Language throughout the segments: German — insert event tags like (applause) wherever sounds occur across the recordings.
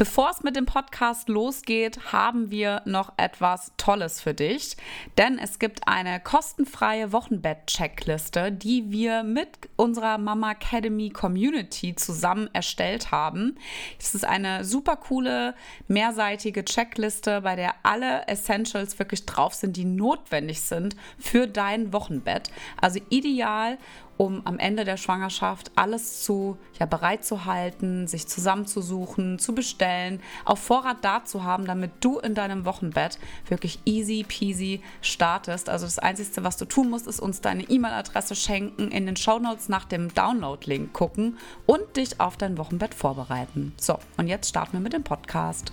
Bevor es mit dem Podcast losgeht, haben wir noch etwas Tolles für dich. Denn es gibt eine kostenfreie Wochenbett-Checkliste, die wir mit unserer Mama Academy Community zusammen erstellt haben. Es ist eine super coole, mehrseitige Checkliste, bei der alle Essentials wirklich drauf sind, die notwendig sind für dein Wochenbett. Also ideal, um am Ende der Schwangerschaft alles zu ja, bereit zu halten, sich zusammenzusuchen, zu bestellen, auf Vorrat da zu haben, damit du in deinem Wochenbett wirklich easy peasy startest. Also das Einzige, was du tun musst, ist uns deine E-Mail-Adresse schenken, in den Shownotes nach dem Download-Link gucken und dich auf dein Wochenbett vorbereiten. So, und jetzt starten wir mit dem Podcast.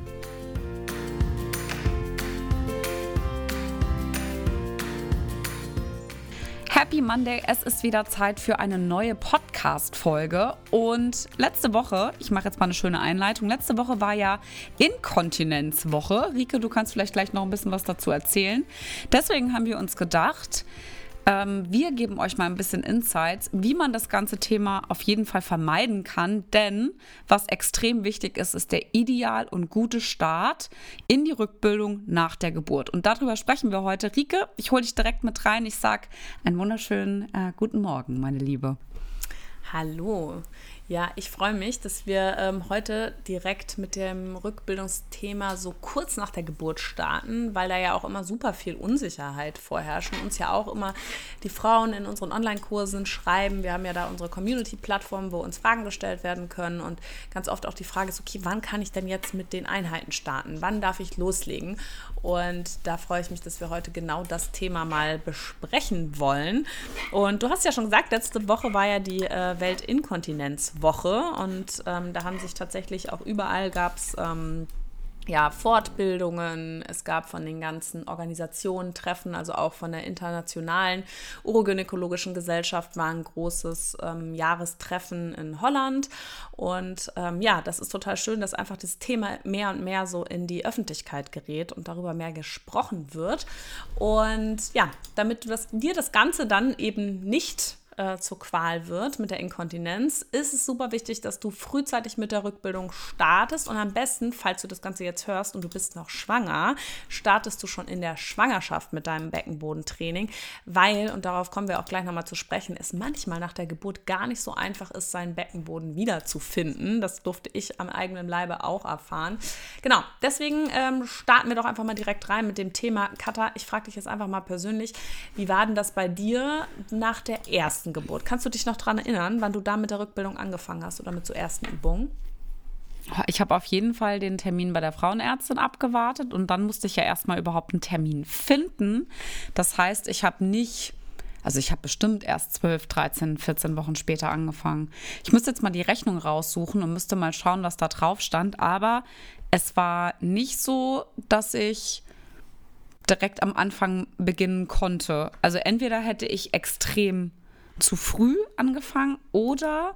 Monday, es ist wieder Zeit für eine neue Podcast-Folge. Und letzte Woche, ich mache jetzt mal eine schöne Einleitung, letzte Woche war ja Inkontinenzwoche. Rike, du kannst vielleicht gleich noch ein bisschen was dazu erzählen. Deswegen haben wir uns gedacht, ähm, wir geben euch mal ein bisschen Insights, wie man das ganze Thema auf jeden Fall vermeiden kann. Denn was extrem wichtig ist, ist der ideal und gute Start in die Rückbildung nach der Geburt. Und darüber sprechen wir heute. Rike, ich hole dich direkt mit rein. Ich sage einen wunderschönen äh, guten Morgen, meine Liebe. Hallo. Ja, ich freue mich, dass wir ähm, heute direkt mit dem Rückbildungsthema so kurz nach der Geburt starten, weil da ja auch immer super viel Unsicherheit vorherrscht und uns ja auch immer die Frauen in unseren Online-Kursen schreiben. Wir haben ja da unsere Community-Plattform, wo uns Fragen gestellt werden können und ganz oft auch die Frage ist, okay, wann kann ich denn jetzt mit den Einheiten starten? Wann darf ich loslegen? Und da freue ich mich, dass wir heute genau das Thema mal besprechen wollen. Und du hast ja schon gesagt, letzte Woche war ja die äh, Weltinkontinenzwoche und ähm, da haben sich tatsächlich auch überall gab es ähm, ja, Fortbildungen, es gab von den ganzen Organisationen Treffen, also auch von der internationalen urogynäkologischen Gesellschaft war ein großes ähm, Jahrestreffen in Holland. Und ähm, ja, das ist total schön, dass einfach das Thema mehr und mehr so in die Öffentlichkeit gerät und darüber mehr gesprochen wird. Und ja, damit das, dir das Ganze dann eben nicht äh, zur Qual wird mit der Inkontinenz, ist es super wichtig, dass du frühzeitig mit der Rückbildung startest und am besten, falls du das Ganze jetzt hörst und du bist noch schwanger, startest du schon in der Schwangerschaft mit deinem Beckenbodentraining, weil, und darauf kommen wir auch gleich nochmal zu sprechen, es manchmal nach der Geburt gar nicht so einfach ist, seinen Beckenboden wiederzufinden. Das durfte ich am eigenen Leibe auch erfahren. Genau, deswegen ähm, starten wir doch einfach mal direkt rein mit dem Thema. Katha, ich frage dich jetzt einfach mal persönlich, wie war denn das bei dir nach der ersten ersten Geburt. Kannst du dich noch daran erinnern, wann du da mit der Rückbildung angefangen hast oder mit so ersten Übungen? Ich habe auf jeden Fall den Termin bei der Frauenärztin abgewartet und dann musste ich ja erstmal überhaupt einen Termin finden. Das heißt, ich habe nicht, also ich habe bestimmt erst 12, 13, 14 Wochen später angefangen. Ich müsste jetzt mal die Rechnung raussuchen und müsste mal schauen, was da drauf stand. Aber es war nicht so, dass ich direkt am Anfang beginnen konnte. Also entweder hätte ich extrem zu früh angefangen oder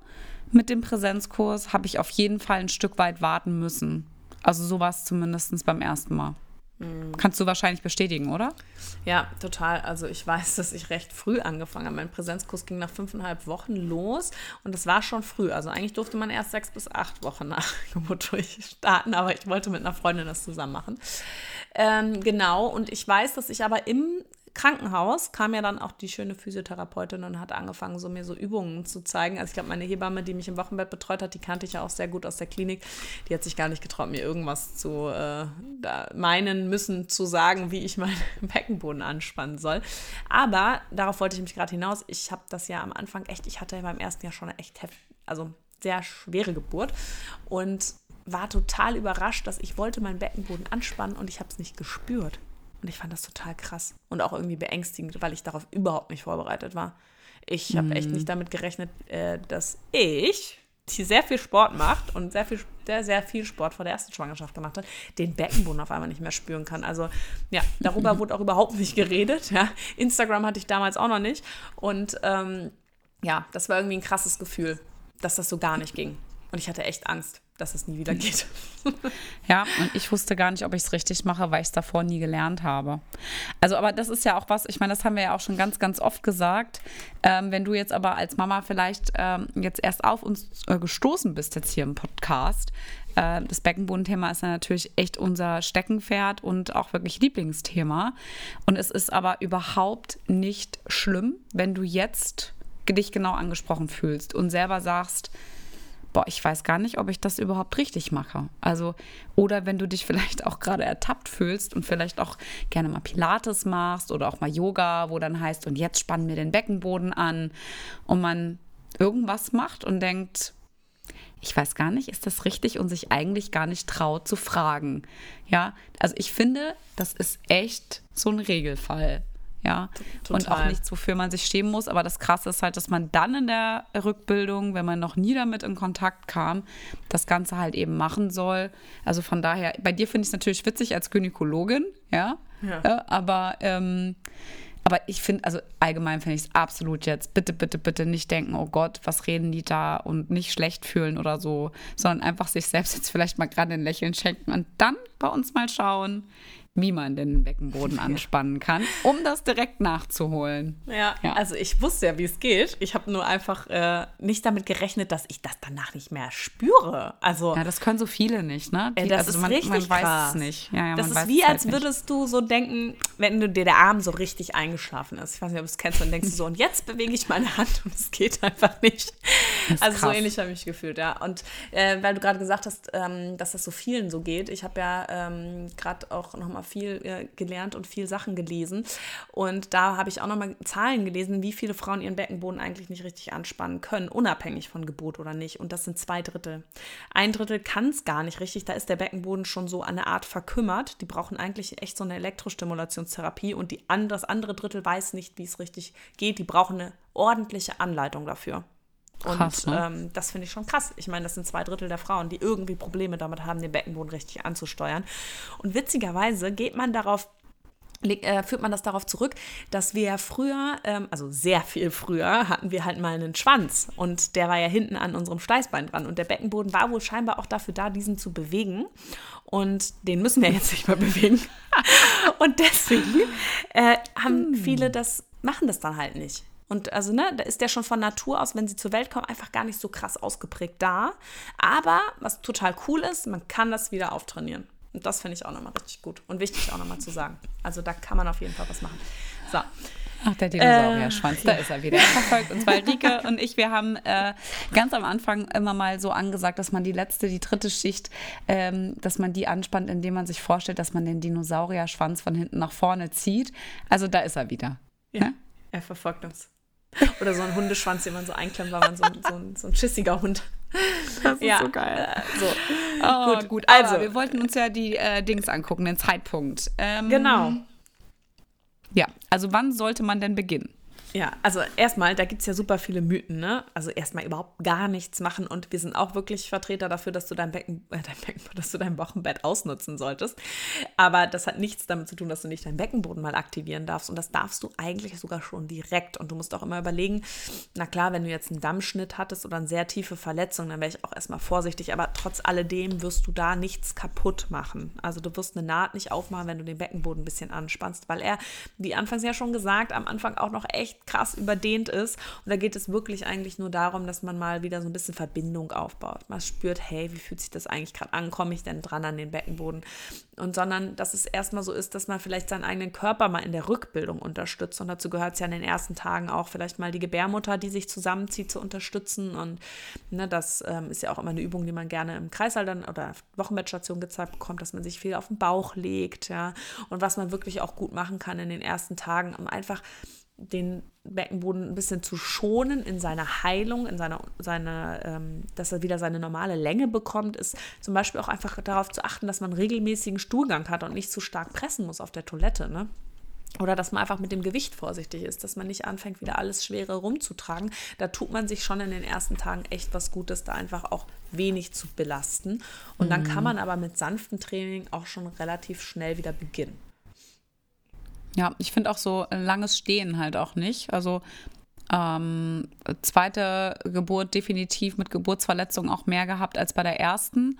mit dem Präsenzkurs habe ich auf jeden Fall ein Stück weit warten müssen. Also so war es zumindest beim ersten Mal. Mhm. Kannst du wahrscheinlich bestätigen, oder? Ja, total. Also ich weiß, dass ich recht früh angefangen habe. Mein Präsenzkurs ging nach fünfeinhalb Wochen los und das war schon früh. Also eigentlich durfte man erst sechs bis acht Wochen nach (laughs) Geburt durchstarten, aber ich wollte mit einer Freundin das zusammen machen. Ähm, genau, und ich weiß, dass ich aber im Krankenhaus kam ja dann auch die schöne Physiotherapeutin und hat angefangen, so mir so Übungen zu zeigen. Also ich glaube, meine Hebamme, die mich im Wochenbett betreut hat, die kannte ich ja auch sehr gut aus der Klinik. Die hat sich gar nicht getraut, mir irgendwas zu äh, meinen müssen, zu sagen, wie ich meinen (laughs) Beckenboden anspannen soll. Aber darauf wollte ich mich gerade hinaus. Ich habe das ja am Anfang echt, ich hatte ja beim ersten Jahr schon eine echt heftig, also sehr schwere Geburt und war total überrascht, dass ich wollte meinen Beckenboden anspannen und ich habe es nicht gespürt. Und ich fand das total krass und auch irgendwie beängstigend, weil ich darauf überhaupt nicht vorbereitet war. Ich habe echt nicht mhm. damit gerechnet, äh, dass ich die sehr viel Sport macht und sehr viel, sehr, sehr viel Sport vor der ersten Schwangerschaft gemacht hat, den Beckenboden auf einmal nicht mehr spüren kann. Also ja, darüber (laughs) wurde auch überhaupt nicht geredet. Ja. Instagram hatte ich damals auch noch nicht. Und ähm, ja, das war irgendwie ein krasses Gefühl, dass das so gar nicht ging. Und ich hatte echt Angst dass es nie wieder geht. (laughs) ja, und ich wusste gar nicht, ob ich es richtig mache, weil ich es davor nie gelernt habe. Also, aber das ist ja auch was, ich meine, das haben wir ja auch schon ganz, ganz oft gesagt. Ähm, wenn du jetzt aber als Mama vielleicht ähm, jetzt erst auf uns äh, gestoßen bist, jetzt hier im Podcast, äh, das Beckenbodenthema ist ja natürlich echt unser Steckenpferd und auch wirklich Lieblingsthema. Und es ist aber überhaupt nicht schlimm, wenn du jetzt dich genau angesprochen fühlst und selber sagst, boah, ich weiß gar nicht, ob ich das überhaupt richtig mache. Also, oder wenn du dich vielleicht auch gerade ertappt fühlst und vielleicht auch gerne mal Pilates machst oder auch mal Yoga, wo dann heißt, und jetzt spannen wir den Beckenboden an und man irgendwas macht und denkt, ich weiß gar nicht, ist das richtig und sich eigentlich gar nicht traut zu fragen. Ja, also ich finde, das ist echt so ein Regelfall ja. Total. Und auch nichts, wofür man sich schämen muss. Aber das Krasse ist halt, dass man dann in der Rückbildung, wenn man noch nie damit in Kontakt kam, das Ganze halt eben machen soll. Also von daher, bei dir finde ich es natürlich witzig als Gynäkologin, ja. ja. ja aber ähm, aber ich finde, also allgemein finde ich es absolut jetzt, bitte, bitte, bitte nicht denken, oh Gott, was reden die da und nicht schlecht fühlen oder so, sondern einfach sich selbst jetzt vielleicht mal gerade ein Lächeln schenken und dann bei uns mal schauen, wie man den Beckenboden anspannen kann, um das direkt nachzuholen. Ja, ja. also ich wusste ja, wie es geht. Ich habe nur einfach äh, nicht damit gerechnet, dass ich das danach nicht mehr spüre. Also ja, das können so viele nicht, ne? Die, das also ist man, richtig man weiß krass. es nicht. Ja, ja, das ist wie, halt als würdest du so denken, wenn du dir der Arm so richtig eingeschlafen ist. Ich weiß nicht, ob du es kennst, dann denkst du so, und jetzt bewege ich meine Hand (laughs) und es geht einfach nicht. Also krass. so ähnlich habe ich mich gefühlt, ja. Und äh, weil du gerade gesagt hast, ähm, dass das so vielen so geht, ich habe ja ähm, gerade auch nochmal viel äh, gelernt und viel Sachen gelesen. Und da habe ich auch nochmal Zahlen gelesen, wie viele Frauen ihren Beckenboden eigentlich nicht richtig anspannen können, unabhängig von Geburt oder nicht. Und das sind zwei Drittel. Ein Drittel kann es gar nicht richtig. Da ist der Beckenboden schon so eine Art verkümmert. Die brauchen eigentlich echt so eine Elektrostimulationstherapie. Und die, das andere Drittel weiß nicht, wie es richtig geht. Die brauchen eine ordentliche Anleitung dafür. Und krass, ne? ähm, das finde ich schon krass. Ich meine, das sind zwei Drittel der Frauen, die irgendwie Probleme damit haben, den Beckenboden richtig anzusteuern. Und witzigerweise geht man darauf äh, führt man das darauf zurück, dass wir früher, ähm, also sehr viel früher, hatten wir halt mal einen Schwanz und der war ja hinten an unserem Steißbein dran und der Beckenboden war wohl scheinbar auch dafür da, diesen zu bewegen und den müssen wir jetzt nicht mehr bewegen (laughs) und deswegen äh, haben hm. viele das, machen das dann halt nicht. Und also, ne, da ist der schon von Natur aus, wenn sie zur Welt kommen, einfach gar nicht so krass ausgeprägt da. Aber was total cool ist, man kann das wieder auftrainieren. Und das finde ich auch nochmal richtig gut und wichtig auch nochmal zu sagen. Also da kann man auf jeden Fall was machen. So. Ach, der Dinosaurier-Schwanz, äh, da ist er wieder. Er verfolgt uns, weil Rike und ich, wir haben äh, ganz am Anfang immer mal so angesagt, dass man die letzte, die dritte Schicht, ähm, dass man die anspannt, indem man sich vorstellt, dass man den Dinosaurier-Schwanz von hinten nach vorne zieht. Also da ist er wieder. Ja, ja? er verfolgt uns. (laughs) Oder so ein Hundeschwanz, den man so einklemmt, weil man so, so, ein, so ein schissiger Hund. Das ist ja, so geil. Äh, so. Oh, gut, gut. Also, wir wollten uns ja die äh, Dings angucken, den Zeitpunkt. Ähm, genau. Ja, also wann sollte man denn beginnen? Ja, also erstmal, da gibt es ja super viele Mythen, ne? Also erstmal überhaupt gar nichts machen und wir sind auch wirklich Vertreter dafür, dass du dein Becken, (laughs) äh, dein Becken, dass du dein Wochenbett ausnutzen solltest. Aber das hat nichts damit zu tun, dass du nicht deinen Beckenboden mal aktivieren darfst. Und das darfst du eigentlich sogar schon direkt. Und du musst auch immer überlegen, na klar, wenn du jetzt einen Dammschnitt hattest oder eine sehr tiefe Verletzung, dann wäre ich auch erstmal vorsichtig. Aber trotz alledem wirst du da nichts kaputt machen. Also du wirst eine Naht nicht aufmachen, wenn du den Beckenboden ein bisschen anspannst, weil er, wie anfangs ja schon gesagt, am Anfang auch noch echt krass überdehnt ist. Und da geht es wirklich eigentlich nur darum, dass man mal wieder so ein bisschen Verbindung aufbaut. Man spürt, hey, wie fühlt sich das eigentlich gerade an? Komme ich denn dran an den Beckenboden? Und sondern, dass es erstmal so ist, dass man vielleicht seinen eigenen Körper mal in der Rückbildung unterstützt. Und dazu gehört es ja in den ersten Tagen auch vielleicht mal die Gebärmutter, die sich zusammenzieht, zu unterstützen. Und ne, das ähm, ist ja auch immer eine Übung, die man gerne im Kreißsaal dann oder Wochenbettstation gezeigt bekommt, dass man sich viel auf den Bauch legt, ja. Und was man wirklich auch gut machen kann in den ersten Tagen, um einfach den Beckenboden ein bisschen zu schonen in seiner Heilung, in seiner, seine, ähm, dass er wieder seine normale Länge bekommt, ist zum Beispiel auch einfach darauf zu achten, dass man regelmäßigen Stuhlgang hat und nicht zu stark pressen muss auf der Toilette. Ne? Oder dass man einfach mit dem Gewicht vorsichtig ist, dass man nicht anfängt, wieder alles Schwere rumzutragen. Da tut man sich schon in den ersten Tagen echt was Gutes, da einfach auch wenig zu belasten. Und dann kann mhm. man aber mit sanftem Training auch schon relativ schnell wieder beginnen. Ja, ich finde auch so langes Stehen halt auch nicht. Also ähm, zweite Geburt definitiv mit Geburtsverletzungen auch mehr gehabt als bei der ersten.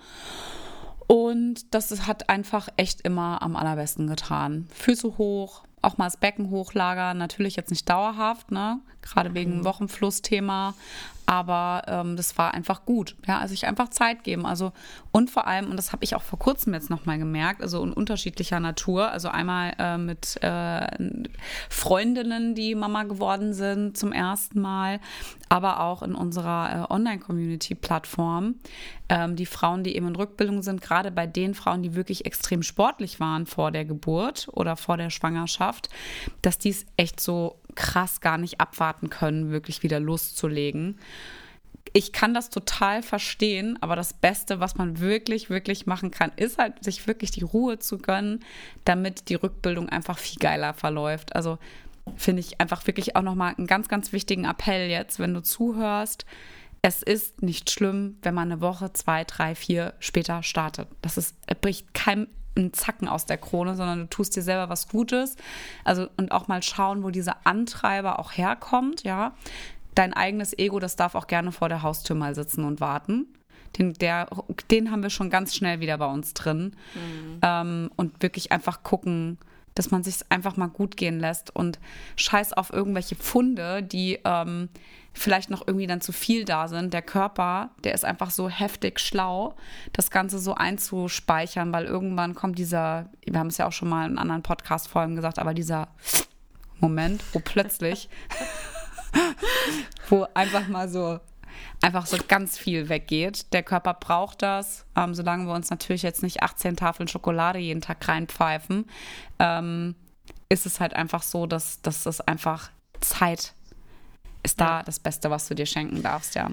Und das hat einfach echt immer am allerbesten getan. Füße hoch, auch mal das Becken hochlagern, natürlich jetzt nicht dauerhaft, ne? Gerade wegen mhm. Wochenflussthema, aber ähm, das war einfach gut. Ja, also ich einfach Zeit geben. Also und vor allem, und das habe ich auch vor kurzem jetzt nochmal gemerkt, also in unterschiedlicher Natur. Also einmal äh, mit äh, Freundinnen, die Mama geworden sind zum ersten Mal, aber auch in unserer äh, Online-Community-Plattform. Ähm, die Frauen, die eben in Rückbildung sind, gerade bei den Frauen, die wirklich extrem sportlich waren vor der Geburt oder vor der Schwangerschaft, dass dies echt so krass gar nicht abwarten können, wirklich wieder loszulegen. Ich kann das total verstehen, aber das Beste, was man wirklich, wirklich machen kann, ist halt, sich wirklich die Ruhe zu gönnen, damit die Rückbildung einfach viel geiler verläuft. Also finde ich einfach wirklich auch nochmal einen ganz, ganz wichtigen Appell jetzt, wenn du zuhörst. Es ist nicht schlimm, wenn man eine Woche, zwei, drei, vier später startet. Das ist, bricht keinem einen Zacken aus der Krone, sondern du tust dir selber was Gutes. Also und auch mal schauen, wo dieser Antreiber auch herkommt, ja. Dein eigenes Ego, das darf auch gerne vor der Haustür mal sitzen und warten. Den, der, den haben wir schon ganz schnell wieder bei uns drin. Mhm. Ähm, und wirklich einfach gucken, dass man sich einfach mal gut gehen lässt und scheiß auf irgendwelche Pfunde, die ähm, vielleicht noch irgendwie dann zu viel da sind. Der Körper, der ist einfach so heftig schlau, das Ganze so einzuspeichern, weil irgendwann kommt dieser, wir haben es ja auch schon mal in anderen Podcast-Folgen gesagt, aber dieser Moment, wo plötzlich, (laughs) wo einfach mal so einfach so ganz viel weggeht. Der Körper braucht das, ähm, solange wir uns natürlich jetzt nicht 18 Tafeln Schokolade jeden Tag reinpfeifen, ähm, ist es halt einfach so, dass, dass das einfach Zeit ist da ja. das Beste, was du dir schenken darfst, ja.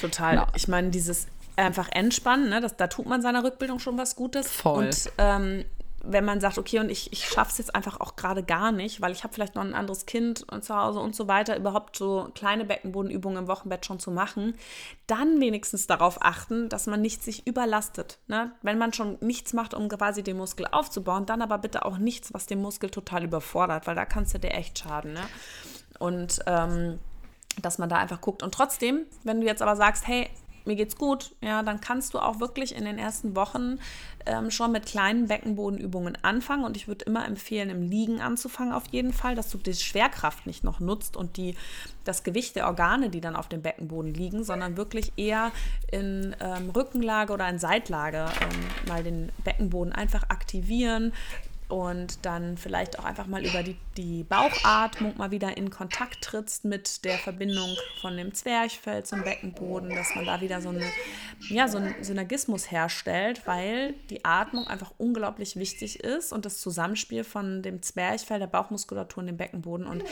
Total. Ja. Ich meine, dieses einfach entspannen, ne, das, da tut man seiner Rückbildung schon was Gutes. Voll. Und ähm, wenn man sagt, okay, und ich, ich schaffe es jetzt einfach auch gerade gar nicht, weil ich habe vielleicht noch ein anderes Kind zu Hause und so weiter, überhaupt so kleine Beckenbodenübungen im Wochenbett schon zu machen, dann wenigstens darauf achten, dass man nicht sich überlastet. Ne? Wenn man schon nichts macht, um quasi den Muskel aufzubauen, dann aber bitte auch nichts, was den Muskel total überfordert, weil da kannst du dir echt schaden. Ne? Und ähm, dass man da einfach guckt. Und trotzdem, wenn du jetzt aber sagst, hey, mir geht's gut, ja, dann kannst du auch wirklich in den ersten Wochen ähm, schon mit kleinen Beckenbodenübungen anfangen. Und ich würde immer empfehlen, im Liegen anzufangen auf jeden Fall, dass du die Schwerkraft nicht noch nutzt und die, das Gewicht der Organe, die dann auf dem Beckenboden liegen, sondern wirklich eher in ähm, Rückenlage oder in Seitlage ähm, mal den Beckenboden einfach aktivieren, und dann vielleicht auch einfach mal über die, die Bauchatmung mal wieder in Kontakt trittst mit der Verbindung von dem Zwerchfell zum Beckenboden, dass man da wieder so, eine, ja, so einen Synergismus herstellt, weil die Atmung einfach unglaublich wichtig ist und das Zusammenspiel von dem Zwerchfell, der Bauchmuskulatur und dem Beckenboden und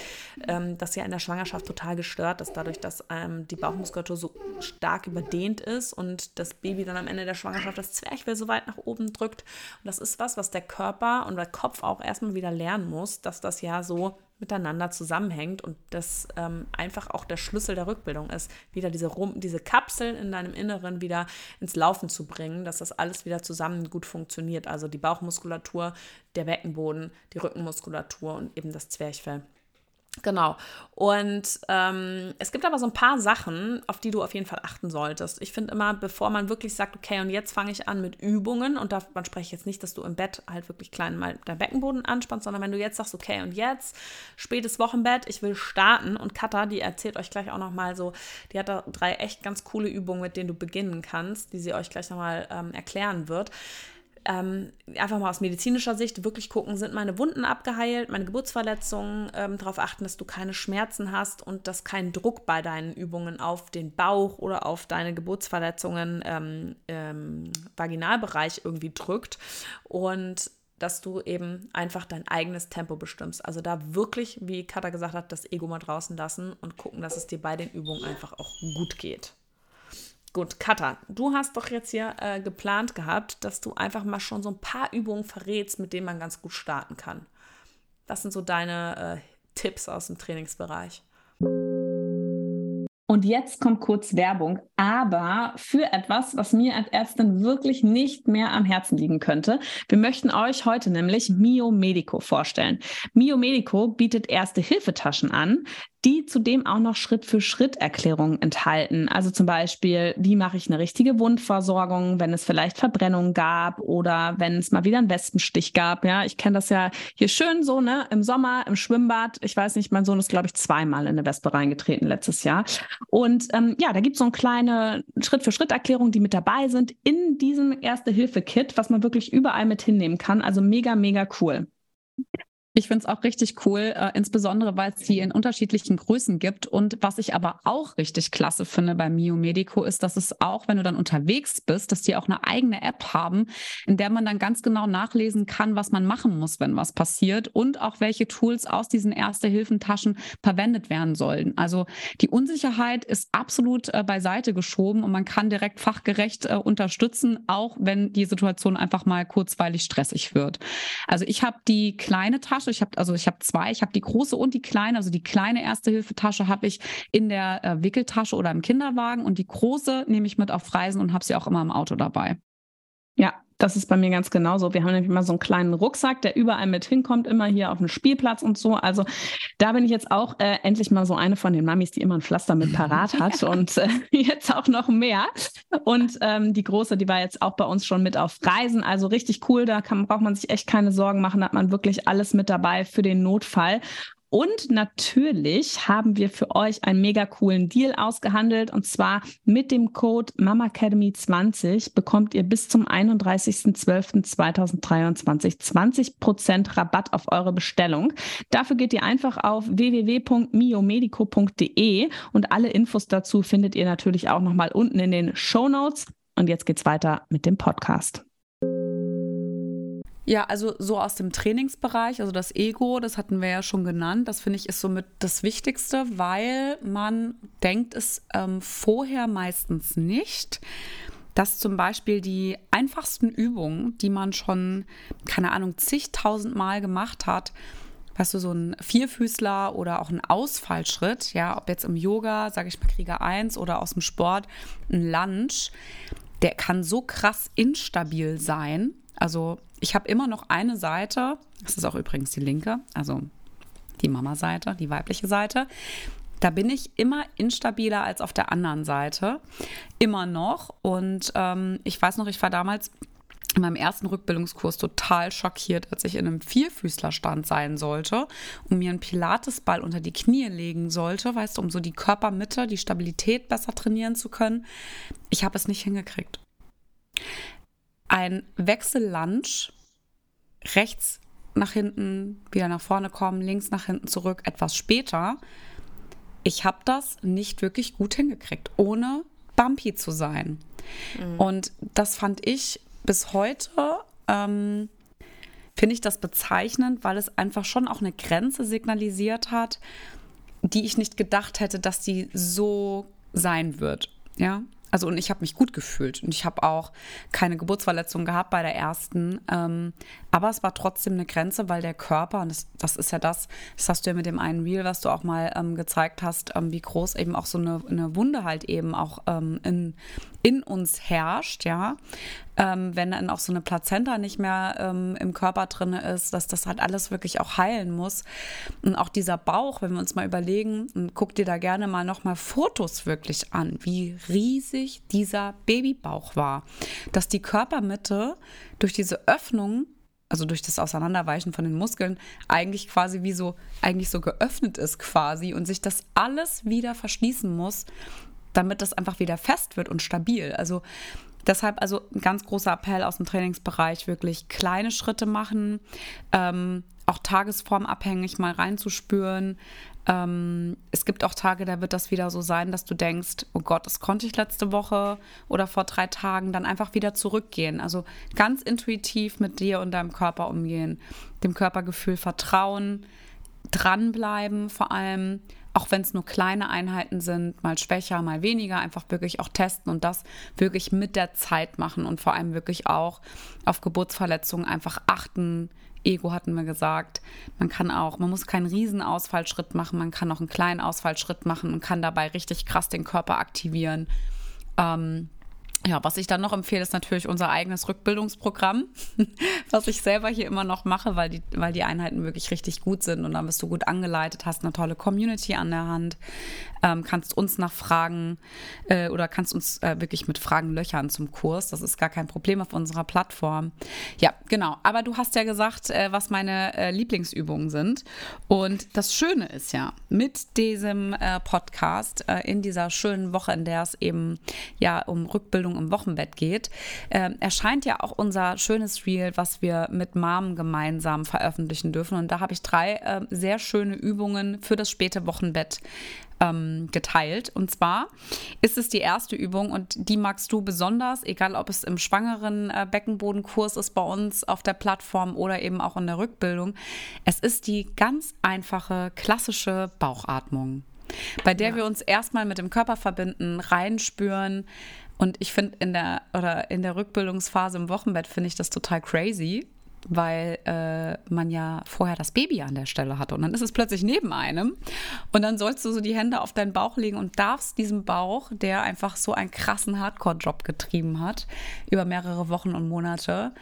ähm, das ja in der Schwangerschaft total gestört ist, dadurch, dass ähm, die Bauchmuskulatur so stark überdehnt ist und das Baby dann am Ende der Schwangerschaft das Zwerchfell so weit nach oben drückt. Und das ist was, was der Körper und Kopf auch erstmal wieder lernen muss, dass das ja so miteinander zusammenhängt und das ähm, einfach auch der Schlüssel der Rückbildung ist, wieder diese, diese Kapseln in deinem Inneren wieder ins Laufen zu bringen, dass das alles wieder zusammen gut funktioniert. Also die Bauchmuskulatur, der Beckenboden, die Rückenmuskulatur und eben das Zwerchfell. Genau. Und ähm, es gibt aber so ein paar Sachen, auf die du auf jeden Fall achten solltest. Ich finde immer, bevor man wirklich sagt, okay, und jetzt fange ich an mit Übungen, und davon spreche ich jetzt nicht, dass du im Bett halt wirklich klein mal dein Beckenboden anspannst, sondern wenn du jetzt sagst, okay, und jetzt spätes Wochenbett, ich will starten, und Katha, die erzählt euch gleich auch nochmal so, die hat da drei echt ganz coole Übungen, mit denen du beginnen kannst, die sie euch gleich nochmal ähm, erklären wird ähm, einfach mal aus medizinischer Sicht wirklich gucken, sind meine Wunden abgeheilt, meine Geburtsverletzungen, ähm, darauf achten, dass du keine Schmerzen hast und dass kein Druck bei deinen Übungen auf den Bauch oder auf deine Geburtsverletzungen ähm, ähm Vaginalbereich irgendwie drückt und dass du eben einfach dein eigenes Tempo bestimmst. Also da wirklich, wie Katha gesagt hat, das Ego mal draußen lassen und gucken, dass es dir bei den Übungen einfach auch gut geht. Gut, Katha, du hast doch jetzt hier äh, geplant gehabt, dass du einfach mal schon so ein paar Übungen verrätst, mit denen man ganz gut starten kann. Das sind so deine äh, Tipps aus dem Trainingsbereich. Und jetzt kommt kurz Werbung, aber für etwas, was mir als Ärztin wirklich nicht mehr am Herzen liegen könnte. Wir möchten euch heute nämlich Mio Medico vorstellen. Mio Medico bietet erste Hilfetaschen an, die zudem auch noch Schritt-für-Schritt-Erklärungen enthalten. Also zum Beispiel, wie mache ich eine richtige Wundversorgung, wenn es vielleicht Verbrennungen gab oder wenn es mal wieder einen Wespenstich gab. Ja, ich kenne das ja hier schön so, ne, im Sommer, im Schwimmbad. Ich weiß nicht, mein Sohn ist, glaube ich, zweimal in eine Wespe reingetreten letztes Jahr. Und ähm, ja, da gibt es so eine kleine Schritt-für-Schritt-Erklärung, die mit dabei sind in diesem Erste-Hilfe-Kit, was man wirklich überall mit hinnehmen kann. Also mega, mega cool. Ich finde es auch richtig cool, äh, insbesondere weil es die in unterschiedlichen Größen gibt. Und was ich aber auch richtig klasse finde bei Mio Medico ist, dass es auch, wenn du dann unterwegs bist, dass die auch eine eigene App haben, in der man dann ganz genau nachlesen kann, was man machen muss, wenn was passiert und auch welche Tools aus diesen Erste-Hilfen-Taschen verwendet werden sollen. Also die Unsicherheit ist absolut äh, beiseite geschoben und man kann direkt fachgerecht äh, unterstützen, auch wenn die Situation einfach mal kurzweilig stressig wird. Also ich habe die kleine Tasche Tasche. Ich habe also ich habe zwei. Ich habe die große und die kleine. Also die kleine Erste-Hilfe-Tasche habe ich in der äh, Wickeltasche oder im Kinderwagen und die große nehme ich mit auf Reisen und habe sie auch immer im Auto dabei. Ja, das ist bei mir ganz genauso. Wir haben nämlich immer so einen kleinen Rucksack, der überall mit hinkommt, immer hier auf dem Spielplatz und so. Also da bin ich jetzt auch äh, endlich mal so eine von den Mamis, die immer ein Pflaster mit parat hat (laughs) und äh, jetzt auch noch mehr. Und ähm, die große, die war jetzt auch bei uns schon mit auf Reisen. Also richtig cool. Da kann, braucht man sich echt keine Sorgen machen. Da hat man wirklich alles mit dabei für den Notfall. Und natürlich haben wir für euch einen mega coolen Deal ausgehandelt. Und zwar mit dem Code MAMAcademy20 bekommt ihr bis zum 31.12.2023 20% Rabatt auf eure Bestellung. Dafür geht ihr einfach auf www.miomedico.de und alle Infos dazu findet ihr natürlich auch nochmal unten in den Show Notes. Und jetzt geht's weiter mit dem Podcast. Ja, also so aus dem Trainingsbereich, also das Ego, das hatten wir ja schon genannt, das finde ich ist somit das Wichtigste, weil man denkt es ähm, vorher meistens nicht, dass zum Beispiel die einfachsten Übungen, die man schon, keine Ahnung, zigtausend Mal gemacht hat, weißt du, so ein Vierfüßler oder auch ein Ausfallschritt, ja, ob jetzt im Yoga, sage ich mal Krieger 1 oder aus dem Sport, ein Lunge, der kann so krass instabil sein. Also ich habe immer noch eine Seite, das ist auch übrigens die linke, also die Mama-Seite, die weibliche Seite. Da bin ich immer instabiler als auf der anderen Seite. Immer noch. Und ähm, ich weiß noch, ich war damals in meinem ersten Rückbildungskurs total schockiert, als ich in einem Vierfüßlerstand sein sollte und mir einen Pilatesball unter die Knie legen sollte, weißt du, um so die Körpermitte, die Stabilität besser trainieren zu können. Ich habe es nicht hingekriegt ein Wechsellunge, rechts nach hinten, wieder nach vorne kommen, links nach hinten zurück, etwas später. Ich habe das nicht wirklich gut hingekriegt, ohne bumpy zu sein. Mhm. Und das fand ich bis heute, ähm, finde ich das bezeichnend, weil es einfach schon auch eine Grenze signalisiert hat, die ich nicht gedacht hätte, dass die so sein wird. Ja, also und ich habe mich gut gefühlt und ich habe auch keine Geburtsverletzung gehabt bei der ersten. Ähm, aber es war trotzdem eine Grenze, weil der Körper, und das, das, ist ja das, das hast du ja mit dem einen Reel, was du auch mal ähm, gezeigt hast, ähm, wie groß eben auch so eine, eine Wunde halt eben auch ähm, in, in uns herrscht, ja ähm, wenn dann auch so eine Plazenta nicht mehr ähm, im Körper drin ist, dass das halt alles wirklich auch heilen muss. Und auch dieser Bauch, wenn wir uns mal überlegen, guck dir da gerne mal nochmal Fotos wirklich an, wie riesig dieser Babybauch war. Dass die Körpermitte durch diese Öffnung also durch das Auseinanderweichen von den Muskeln, eigentlich quasi wie so, eigentlich so geöffnet ist quasi und sich das alles wieder verschließen muss, damit das einfach wieder fest wird und stabil. Also Deshalb also ein ganz großer Appell aus dem Trainingsbereich, wirklich kleine Schritte machen, ähm, auch tagesformabhängig mal reinzuspüren. Ähm, es gibt auch Tage, da wird das wieder so sein, dass du denkst, oh Gott, das konnte ich letzte Woche oder vor drei Tagen, dann einfach wieder zurückgehen. Also ganz intuitiv mit dir und deinem Körper umgehen, dem Körpergefühl vertrauen, dranbleiben vor allem auch wenn es nur kleine Einheiten sind, mal schwächer, mal weniger, einfach wirklich auch testen und das wirklich mit der Zeit machen und vor allem wirklich auch auf Geburtsverletzungen einfach achten, Ego hatten wir gesagt. Man kann auch, man muss keinen riesen Ausfallschritt machen, man kann auch einen kleinen Ausfallschritt machen und kann dabei richtig krass den Körper aktivieren. Ähm, ja, was ich dann noch empfehle, ist natürlich unser eigenes Rückbildungsprogramm, (laughs) was ich selber hier immer noch mache, weil die, weil die Einheiten wirklich richtig gut sind und dann bist du gut angeleitet, hast eine tolle Community an der Hand, ähm, kannst uns nach Fragen äh, oder kannst uns äh, wirklich mit Fragen löchern zum Kurs. Das ist gar kein Problem auf unserer Plattform. Ja, genau. Aber du hast ja gesagt, äh, was meine äh, Lieblingsübungen sind. Und das Schöne ist ja, mit diesem äh, Podcast äh, in dieser schönen Woche, in der es eben ja um Rückbildung im Wochenbett geht, äh, erscheint ja auch unser schönes Reel, was wir mit Mom gemeinsam veröffentlichen dürfen. Und da habe ich drei sehr schöne Übungen für das späte Wochenbett ähm, geteilt. Und zwar ist es die erste Übung und die magst du besonders, egal ob es im schwangeren äh, Beckenbodenkurs ist bei uns auf der Plattform oder eben auch in der Rückbildung. Es ist die ganz einfache klassische Bauchatmung bei der ja. wir uns erstmal mit dem Körper verbinden, reinspüren, und ich finde in der oder in der Rückbildungsphase im Wochenbett finde ich das total crazy, weil äh, man ja vorher das Baby an der Stelle hatte und dann ist es plötzlich neben einem und dann sollst du so die Hände auf deinen Bauch legen und darfst diesem Bauch, der einfach so einen krassen Hardcore-Job getrieben hat über mehrere Wochen und Monate,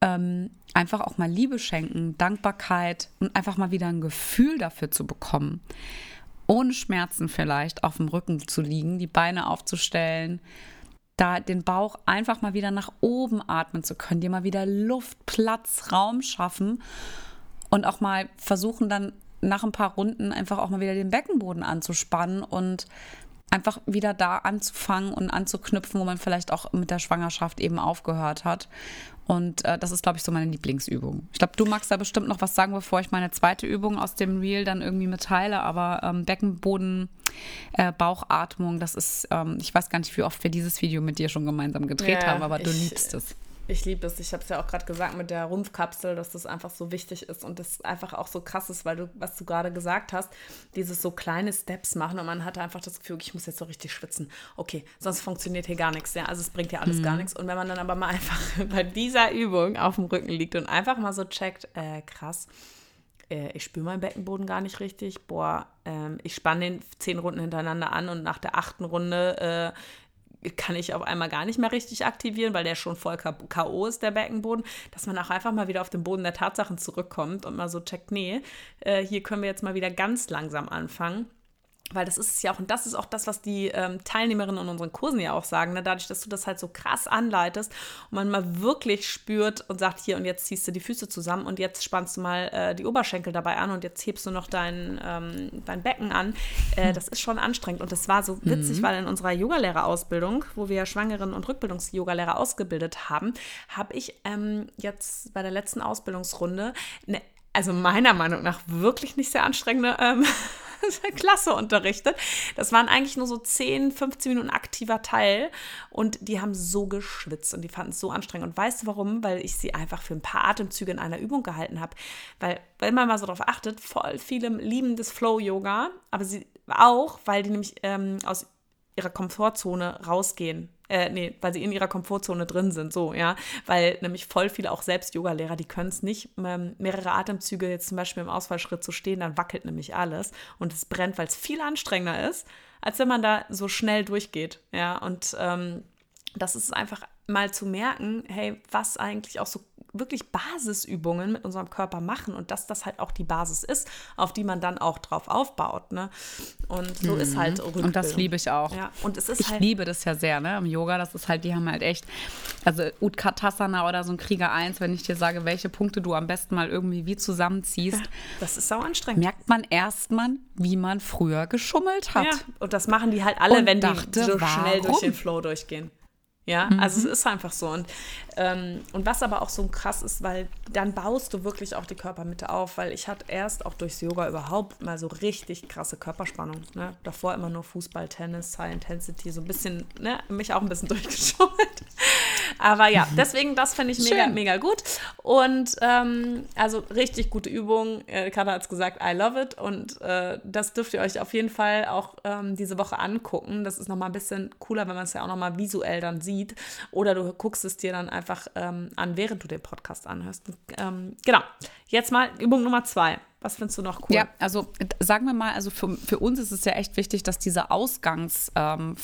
ähm, einfach auch mal Liebe schenken, Dankbarkeit und einfach mal wieder ein Gefühl dafür zu bekommen. Ohne Schmerzen vielleicht auf dem Rücken zu liegen, die Beine aufzustellen da den Bauch einfach mal wieder nach oben atmen zu können, dir mal wieder Luft, Platz, Raum schaffen und auch mal versuchen dann nach ein paar Runden einfach auch mal wieder den Beckenboden anzuspannen und einfach wieder da anzufangen und anzuknüpfen, wo man vielleicht auch mit der Schwangerschaft eben aufgehört hat. Und äh, das ist, glaube ich, so meine Lieblingsübung. Ich glaube, du magst da bestimmt noch was sagen, bevor ich meine zweite Übung aus dem Reel dann irgendwie mitteile. Aber ähm, Beckenboden, äh, Bauchatmung, das ist, ähm, ich weiß gar nicht, wie oft wir dieses Video mit dir schon gemeinsam gedreht ja, haben, aber du liebst es. Ich liebe es. Ich habe es ja auch gerade gesagt mit der Rumpfkapsel, dass das einfach so wichtig ist und das einfach auch so krass ist, weil du, was du gerade gesagt hast, dieses so kleine Steps machen und man hat einfach das Gefühl, ich muss jetzt so richtig schwitzen. Okay, sonst funktioniert hier gar nichts. Ja, also es bringt ja alles mhm. gar nichts. Und wenn man dann aber mal (laughs) einfach bei dieser Übung auf dem Rücken liegt und einfach mal so checkt, äh, krass, äh, ich spüre meinen Beckenboden gar nicht richtig. Boah, ähm, ich spanne den zehn Runden hintereinander an und nach der achten Runde äh, kann ich auf einmal gar nicht mehr richtig aktivieren, weil der schon voll K.O. ist, der Beckenboden, dass man auch einfach mal wieder auf den Boden der Tatsachen zurückkommt und mal so checkt, nee, äh, hier können wir jetzt mal wieder ganz langsam anfangen. Weil das ist es ja auch, und das ist auch das, was die ähm, Teilnehmerinnen in unseren Kursen ja auch sagen, ne? dadurch, dass du das halt so krass anleitest und man mal wirklich spürt und sagt, hier und jetzt ziehst du die Füße zusammen und jetzt spannst du mal äh, die Oberschenkel dabei an und jetzt hebst du noch dein, ähm, dein Becken an. Äh, das ist schon anstrengend und das war so witzig, mhm. weil in unserer Yogalehrerausbildung, wo wir Schwangeren- und Rückbildungs-Yogalehrer ausgebildet haben, habe ich ähm, jetzt bei der letzten Ausbildungsrunde eine also meiner Meinung nach wirklich nicht sehr anstrengende ähm, (laughs) Klasse unterrichtet. Das waren eigentlich nur so 10, 15 Minuten aktiver Teil und die haben so geschwitzt und die fanden es so anstrengend. Und weißt du warum? Weil ich sie einfach für ein paar Atemzüge in einer Übung gehalten habe. Weil, wenn man mal so darauf achtet, voll viele lieben das Flow-Yoga, aber sie auch, weil die nämlich ähm, aus ihrer Komfortzone rausgehen äh, nee, weil sie in ihrer Komfortzone drin sind, so, ja, weil nämlich voll viele auch selbst Yogalehrer, die können es nicht, ähm, mehrere Atemzüge jetzt zum Beispiel im Ausfallschritt zu stehen, dann wackelt nämlich alles und es brennt, weil es viel anstrengender ist, als wenn man da so schnell durchgeht, ja, und ähm, das ist einfach mal zu merken, hey, was eigentlich auch so wirklich Basisübungen mit unserem Körper machen und dass das halt auch die Basis ist, auf die man dann auch drauf aufbaut. Ne? Und so mhm. ist halt Rückbildung. Und das liebe ich auch. Ja, und es ist ich halt liebe das ja sehr, ne? Im Yoga, das ist halt, die haben halt echt, also Utkatasana oder so ein Krieger 1, wenn ich dir sage, welche Punkte du am besten mal irgendwie wie zusammenziehst. Ja, das ist sau anstrengend. Merkt man erstmal, wie man früher geschummelt hat. Ja, und das machen die halt alle, und wenn dachte, die so schnell durch den Flow durchgehen. Ja, mhm. also es ist einfach so. Und, ähm, und was aber auch so krass ist, weil dann baust du wirklich auch die Körpermitte auf, weil ich hatte erst auch durchs Yoga überhaupt mal so richtig krasse Körperspannung. Ne? Davor immer nur Fußball, Tennis, High Intensity, so ein bisschen, ne, mich auch ein bisschen (laughs) durchgeschummelt. Aber ja, deswegen, das finde ich mega, Schön. mega gut. Und ähm, also richtig gute Übung. Äh, Katha hat es gesagt, I love it. Und äh, das dürft ihr euch auf jeden Fall auch ähm, diese Woche angucken. Das ist nochmal ein bisschen cooler, wenn man es ja auch nochmal visuell dann sieht. Oder du guckst es dir dann einfach ähm, an, während du den Podcast anhörst. Ähm, genau. Jetzt mal Übung Nummer zwei. Was findest du noch cool? Ja, also sagen wir mal, also für, für uns ist es ja echt wichtig, dass diese Ausgangsform,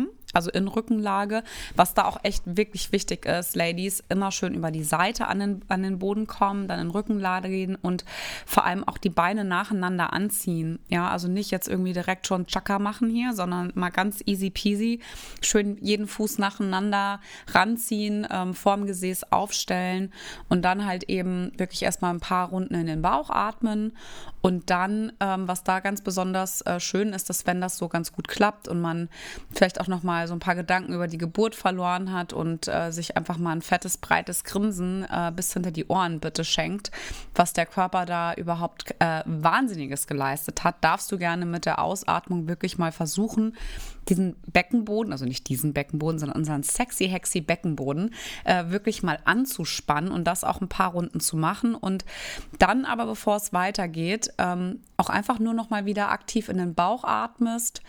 ähm, also in Rückenlage, was da auch echt wirklich wichtig ist, Ladies, immer schön über die Seite an den, an den Boden kommen, dann in Rückenlage gehen und vor allem auch die Beine nacheinander anziehen. Ja, also nicht jetzt irgendwie direkt schon Chaka machen hier, sondern mal ganz easy peasy, schön jeden Fuß nacheinander ranziehen, ähm, vorm Gesäß aufstellen und dann halt eben wirklich erstmal ein paar Runden in den Bauch atmen und dann, ähm, was da ganz besonders äh, schön ist, dass wenn das so ganz gut klappt und man vielleicht auch noch mal so ein paar Gedanken über die Geburt verloren hat und äh, sich einfach mal ein fettes, breites Grinsen äh, bis hinter die Ohren bitte schenkt, was der Körper da überhaupt äh, Wahnsinniges geleistet hat, darfst du gerne mit der Ausatmung wirklich mal versuchen, diesen Beckenboden, also nicht diesen Beckenboden, sondern unseren sexy, hexy Beckenboden, äh, wirklich mal anzuspannen und das auch ein paar Runden zu machen und dann aber, bevor es weitergeht, ähm, auch einfach nur noch mal wieder aktiv in den Bauch atmest,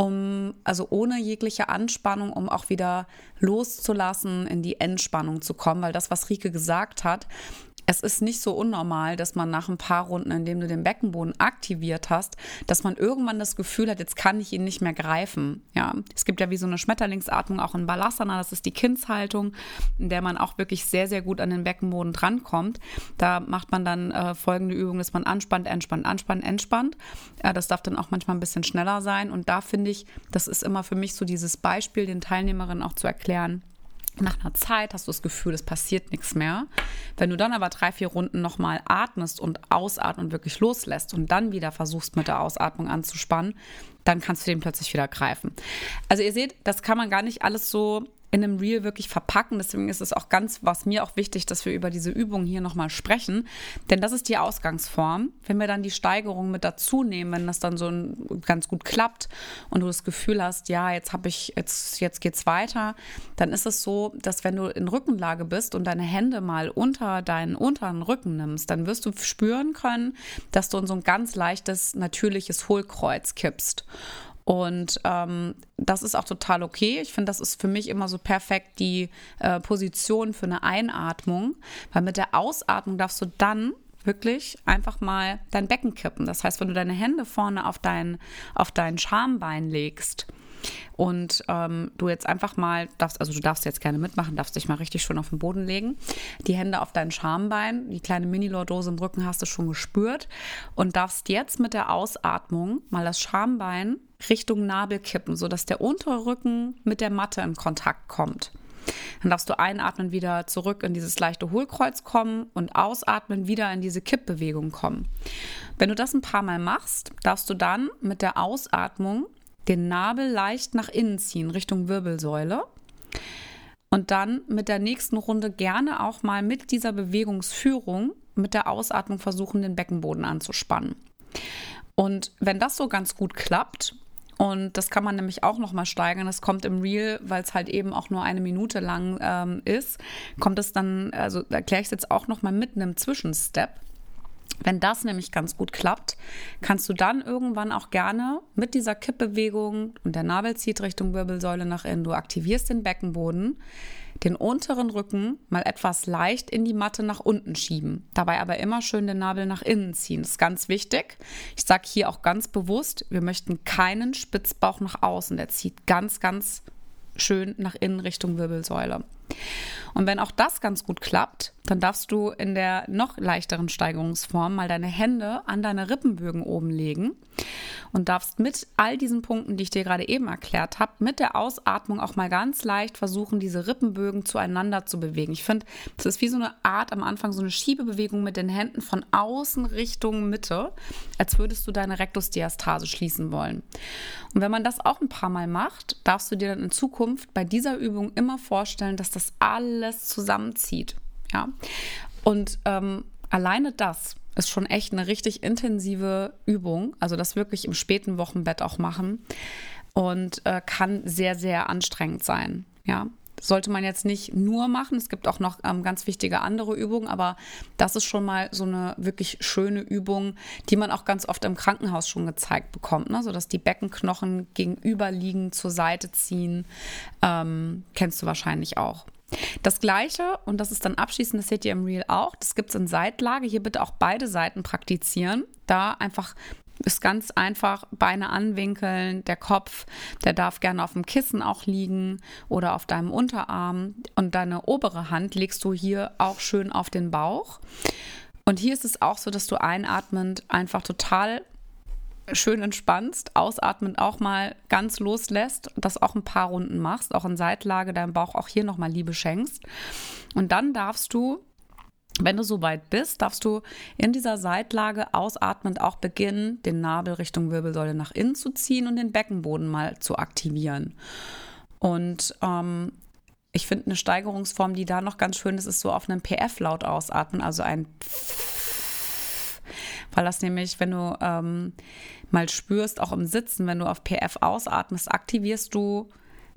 um, also ohne jegliche Anspannung, um auch wieder loszulassen, in die Entspannung zu kommen, weil das, was Rike gesagt hat, es ist nicht so unnormal, dass man nach ein paar Runden, in denen du den Beckenboden aktiviert hast, dass man irgendwann das Gefühl hat, jetzt kann ich ihn nicht mehr greifen. Ja, es gibt ja wie so eine Schmetterlingsatmung auch in Balasana, das ist die Kindshaltung, in der man auch wirklich sehr, sehr gut an den Beckenboden drankommt. Da macht man dann äh, folgende Übung, dass man anspannt, entspannt, anspannt, entspannt. Äh, das darf dann auch manchmal ein bisschen schneller sein. Und da finde ich, das ist immer für mich so dieses Beispiel, den Teilnehmerinnen auch zu erklären, nach einer Zeit hast du das Gefühl, es passiert nichts mehr. Wenn du dann aber drei, vier Runden nochmal atmest und ausatmen und wirklich loslässt und dann wieder versuchst mit der Ausatmung anzuspannen, dann kannst du den plötzlich wieder greifen. Also ihr seht, das kann man gar nicht alles so in einem Reel wirklich verpacken. Deswegen ist es auch ganz, was mir auch wichtig, dass wir über diese Übung hier nochmal sprechen. Denn das ist die Ausgangsform. Wenn wir dann die Steigerung mit dazu nehmen, wenn das dann so ganz gut klappt und du das Gefühl hast, ja, jetzt habe ich, jetzt, jetzt geht's weiter, dann ist es so, dass wenn du in Rückenlage bist und deine Hände mal unter deinen unteren Rücken nimmst, dann wirst du spüren können, dass du in so ein ganz leichtes, natürliches Hohlkreuz kippst. Und ähm, das ist auch total okay. Ich finde, das ist für mich immer so perfekt die äh, Position für eine Einatmung, weil mit der Ausatmung darfst du dann wirklich einfach mal dein Becken kippen. Das heißt, wenn du deine Hände vorne auf dein, auf dein Schambein legst, und ähm, du jetzt einfach mal darfst, also du darfst jetzt gerne mitmachen, darfst dich mal richtig schön auf den Boden legen, die Hände auf dein Schambein, die kleine Mini-Lordose im Rücken hast du schon gespürt und darfst jetzt mit der Ausatmung mal das Schambein Richtung Nabel kippen, sodass der untere Rücken mit der Matte in Kontakt kommt. Dann darfst du einatmen, wieder zurück in dieses leichte Hohlkreuz kommen und ausatmen, wieder in diese Kippbewegung kommen. Wenn du das ein paar Mal machst, darfst du dann mit der Ausatmung den Nabel leicht nach innen ziehen, Richtung Wirbelsäule. Und dann mit der nächsten Runde gerne auch mal mit dieser Bewegungsführung, mit der Ausatmung versuchen, den Beckenboden anzuspannen. Und wenn das so ganz gut klappt, und das kann man nämlich auch noch mal steigern. Das kommt im Real, weil es halt eben auch nur eine Minute lang ähm, ist, kommt es dann, also erkläre ich es jetzt auch noch mal mit einem Zwischenstep. Wenn das nämlich ganz gut klappt, kannst du dann irgendwann auch gerne mit dieser Kippbewegung und der Nabel zieht Richtung Wirbelsäule nach innen, du aktivierst den Beckenboden, den unteren Rücken mal etwas leicht in die Matte nach unten schieben. Dabei aber immer schön den Nabel nach innen ziehen. Das ist ganz wichtig. Ich sage hier auch ganz bewusst, wir möchten keinen Spitzbauch nach außen. Der zieht ganz, ganz schön nach innen Richtung Wirbelsäule. Und wenn auch das ganz gut klappt, dann darfst du in der noch leichteren Steigerungsform mal deine Hände an deine Rippenbögen oben legen und darfst mit all diesen Punkten, die ich dir gerade eben erklärt habe, mit der Ausatmung auch mal ganz leicht versuchen, diese Rippenbögen zueinander zu bewegen. Ich finde, es ist wie so eine Art am Anfang, so eine Schiebebewegung mit den Händen von außen Richtung Mitte, als würdest du deine Rektusdiastase schließen wollen. Und wenn man das auch ein paar Mal macht, darfst du dir dann in Zukunft bei dieser Übung immer vorstellen, dass das alles zusammenzieht. Ja. Und ähm, alleine das ist schon echt eine richtig intensive Übung. Also das wirklich im späten Wochenbett auch machen und äh, kann sehr, sehr anstrengend sein. Ja. Sollte man jetzt nicht nur machen. Es gibt auch noch ähm, ganz wichtige andere Übungen, aber das ist schon mal so eine wirklich schöne Übung, die man auch ganz oft im Krankenhaus schon gezeigt bekommt, ne? sodass die Beckenknochen gegenüberliegen, zur Seite ziehen. Ähm, kennst du wahrscheinlich auch. Das gleiche, und das ist dann abschließend, das seht ihr im Reel auch, das gibt es in Seitlage. Hier bitte auch beide Seiten praktizieren. Da einfach ist ganz einfach Beine anwinkeln, der Kopf, der darf gerne auf dem Kissen auch liegen oder auf deinem Unterarm und deine obere Hand legst du hier auch schön auf den Bauch. Und hier ist es auch so, dass du einatmend einfach total schön entspannst, ausatmend auch mal ganz loslässt, das auch ein paar Runden machst, auch in Seitlage deinem Bauch auch hier nochmal Liebe schenkst. Und dann darfst du wenn du soweit bist, darfst du in dieser Seitlage ausatmend auch beginnen, den Nabel Richtung Wirbelsäule nach innen zu ziehen und den Beckenboden mal zu aktivieren. Und ähm, ich finde eine Steigerungsform, die da noch ganz schön ist, ist so auf einen PF-Laut ausatmen, also ein Pfff, weil das nämlich, wenn du ähm, mal spürst, auch im Sitzen, wenn du auf PF ausatmest, aktivierst du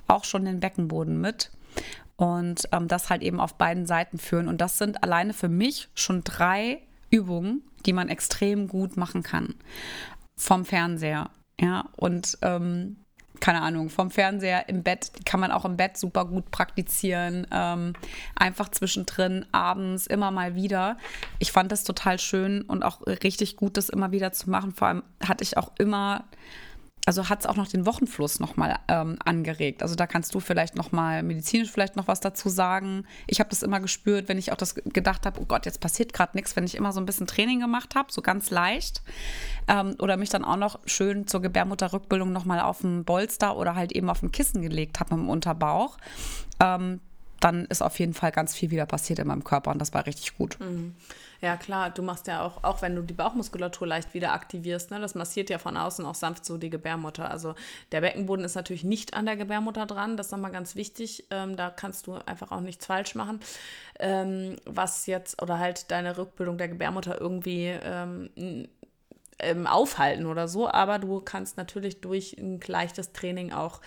auch schon den Beckenboden mit und ähm, das halt eben auf beiden Seiten führen. Und das sind alleine für mich schon drei Übungen, die man extrem gut machen kann. Vom Fernseher. Ja, und ähm, keine Ahnung, vom Fernseher im Bett, kann man auch im Bett super gut praktizieren. Ähm, einfach zwischendrin, abends, immer mal wieder. Ich fand das total schön und auch richtig gut, das immer wieder zu machen. Vor allem hatte ich auch immer also hat es auch noch den Wochenfluss nochmal ähm, angeregt. Also da kannst du vielleicht nochmal medizinisch vielleicht noch was dazu sagen. Ich habe das immer gespürt, wenn ich auch das gedacht habe, oh Gott, jetzt passiert gerade nichts, wenn ich immer so ein bisschen Training gemacht habe, so ganz leicht. Ähm, oder mich dann auch noch schön zur Gebärmutterrückbildung nochmal auf dem Bolster oder halt eben auf dem Kissen gelegt habe im Unterbauch. Ähm, dann ist auf jeden Fall ganz viel wieder passiert in meinem Körper und das war richtig gut. Mhm. Ja, klar, du machst ja auch, auch wenn du die Bauchmuskulatur leicht wieder aktivierst, ne, das massiert ja von außen auch sanft so die Gebärmutter. Also der Beckenboden ist natürlich nicht an der Gebärmutter dran, das ist nochmal ganz wichtig. Ähm, da kannst du einfach auch nichts falsch machen. Ähm, was jetzt, oder halt deine Rückbildung der Gebärmutter irgendwie ähm, ähm aufhalten oder so, aber du kannst natürlich durch ein leichtes Training auch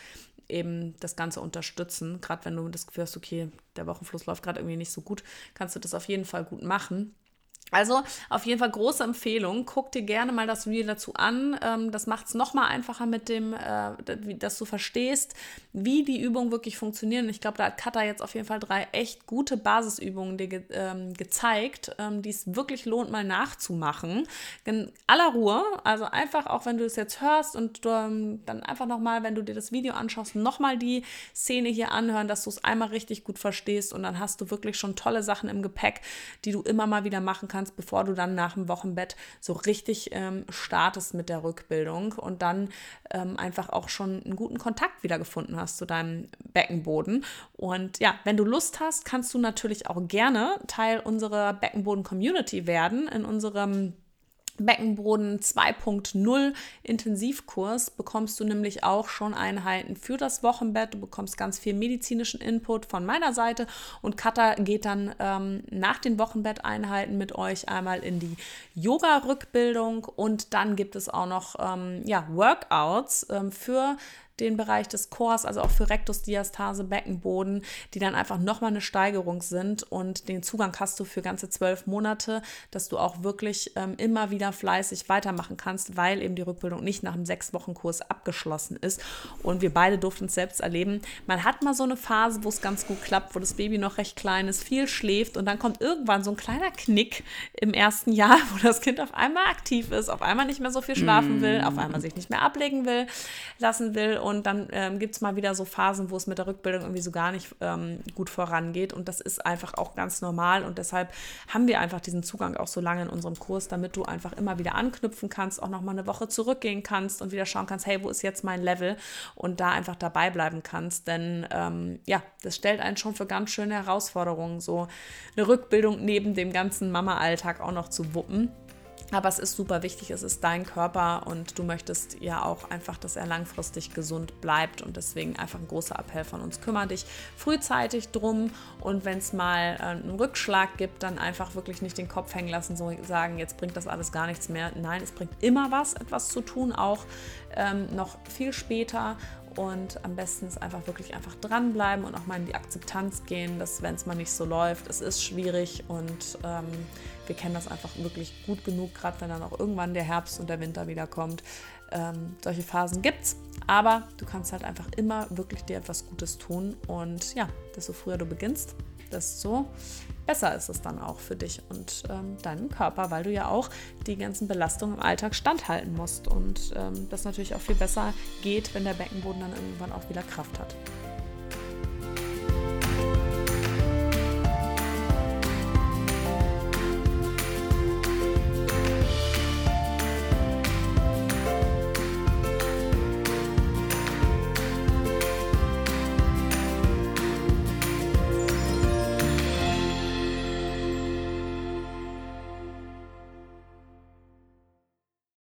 eben das Ganze unterstützen. Gerade wenn du das Gefühl hast, okay, der Wochenfluss läuft gerade irgendwie nicht so gut, kannst du das auf jeden Fall gut machen. Also auf jeden Fall große Empfehlung. Guck dir gerne mal das Reel dazu an. Ähm, das macht es nochmal einfacher mit dem, äh, dass du verstehst, wie die Übungen wirklich funktionieren. Ich glaube, da hat Katha jetzt auf jeden Fall drei echt gute Basisübungen dir ähm, gezeigt, ähm, die es wirklich lohnt, mal nachzumachen. In aller Ruhe. Also einfach, auch wenn du es jetzt hörst und dann einfach nochmal, wenn du dir das Video anschaust, nochmal die Szene hier anhören, dass du es einmal richtig gut verstehst und dann hast du wirklich schon tolle Sachen im Gepäck, die du immer mal wieder machen kannst kannst, bevor du dann nach dem Wochenbett so richtig ähm, startest mit der Rückbildung und dann ähm, einfach auch schon einen guten Kontakt wiedergefunden hast zu deinem Beckenboden. Und ja, wenn du Lust hast, kannst du natürlich auch gerne Teil unserer Beckenboden-Community werden in unserem Beckenboden 2.0 Intensivkurs bekommst du nämlich auch schon Einheiten für das Wochenbett. Du bekommst ganz viel medizinischen Input von meiner Seite und Katha geht dann ähm, nach den Wochenbetteinheiten mit euch einmal in die Yoga-Rückbildung und dann gibt es auch noch ähm, ja, Workouts ähm, für den Bereich des Chors, also auch für Rektusdiastase, Beckenboden, die dann einfach nochmal eine Steigerung sind und den Zugang hast du für ganze zwölf Monate, dass du auch wirklich ähm, immer wieder fleißig weitermachen kannst, weil eben die Rückbildung nicht nach einem sechs Wochen Kurs abgeschlossen ist. Und wir beide durften es selbst erleben. Man hat mal so eine Phase, wo es ganz gut klappt, wo das Baby noch recht klein ist, viel schläft und dann kommt irgendwann so ein kleiner Knick im ersten Jahr, wo das Kind auf einmal aktiv ist, auf einmal nicht mehr so viel schlafen will, auf einmal sich nicht mehr ablegen will, lassen will und dann ähm, gibt es mal wieder so Phasen, wo es mit der Rückbildung irgendwie so gar nicht ähm, gut vorangeht. Und das ist einfach auch ganz normal. Und deshalb haben wir einfach diesen Zugang auch so lange in unserem Kurs, damit du einfach immer wieder anknüpfen kannst, auch nochmal eine Woche zurückgehen kannst und wieder schauen kannst, hey, wo ist jetzt mein Level? Und da einfach dabei bleiben kannst, denn ähm, ja, das stellt einen schon für ganz schöne Herausforderungen, so eine Rückbildung neben dem ganzen Mama-Alltag auch noch zu wuppen. Aber es ist super wichtig, es ist dein Körper und du möchtest ja auch einfach, dass er langfristig gesund bleibt. Und deswegen einfach ein großer Appell von uns. Kümmere dich frühzeitig drum und wenn es mal äh, einen Rückschlag gibt, dann einfach wirklich nicht den Kopf hängen lassen, so sagen, jetzt bringt das alles gar nichts mehr. Nein, es bringt immer was, etwas zu tun, auch ähm, noch viel später. Und am besten ist einfach wirklich einfach dranbleiben und auch mal in die Akzeptanz gehen, dass wenn es mal nicht so läuft, es ist schwierig und ähm, wir kennen das einfach wirklich gut genug, gerade wenn dann auch irgendwann der Herbst und der Winter wieder kommt. Ähm, solche Phasen gibt es, aber du kannst halt einfach immer wirklich dir etwas Gutes tun und ja, desto früher du beginnst, desto besser ist es dann auch für dich und ähm, deinen Körper, weil du ja auch die ganzen Belastungen im Alltag standhalten musst und ähm, das natürlich auch viel besser geht, wenn der Beckenboden dann irgendwann auch wieder Kraft hat.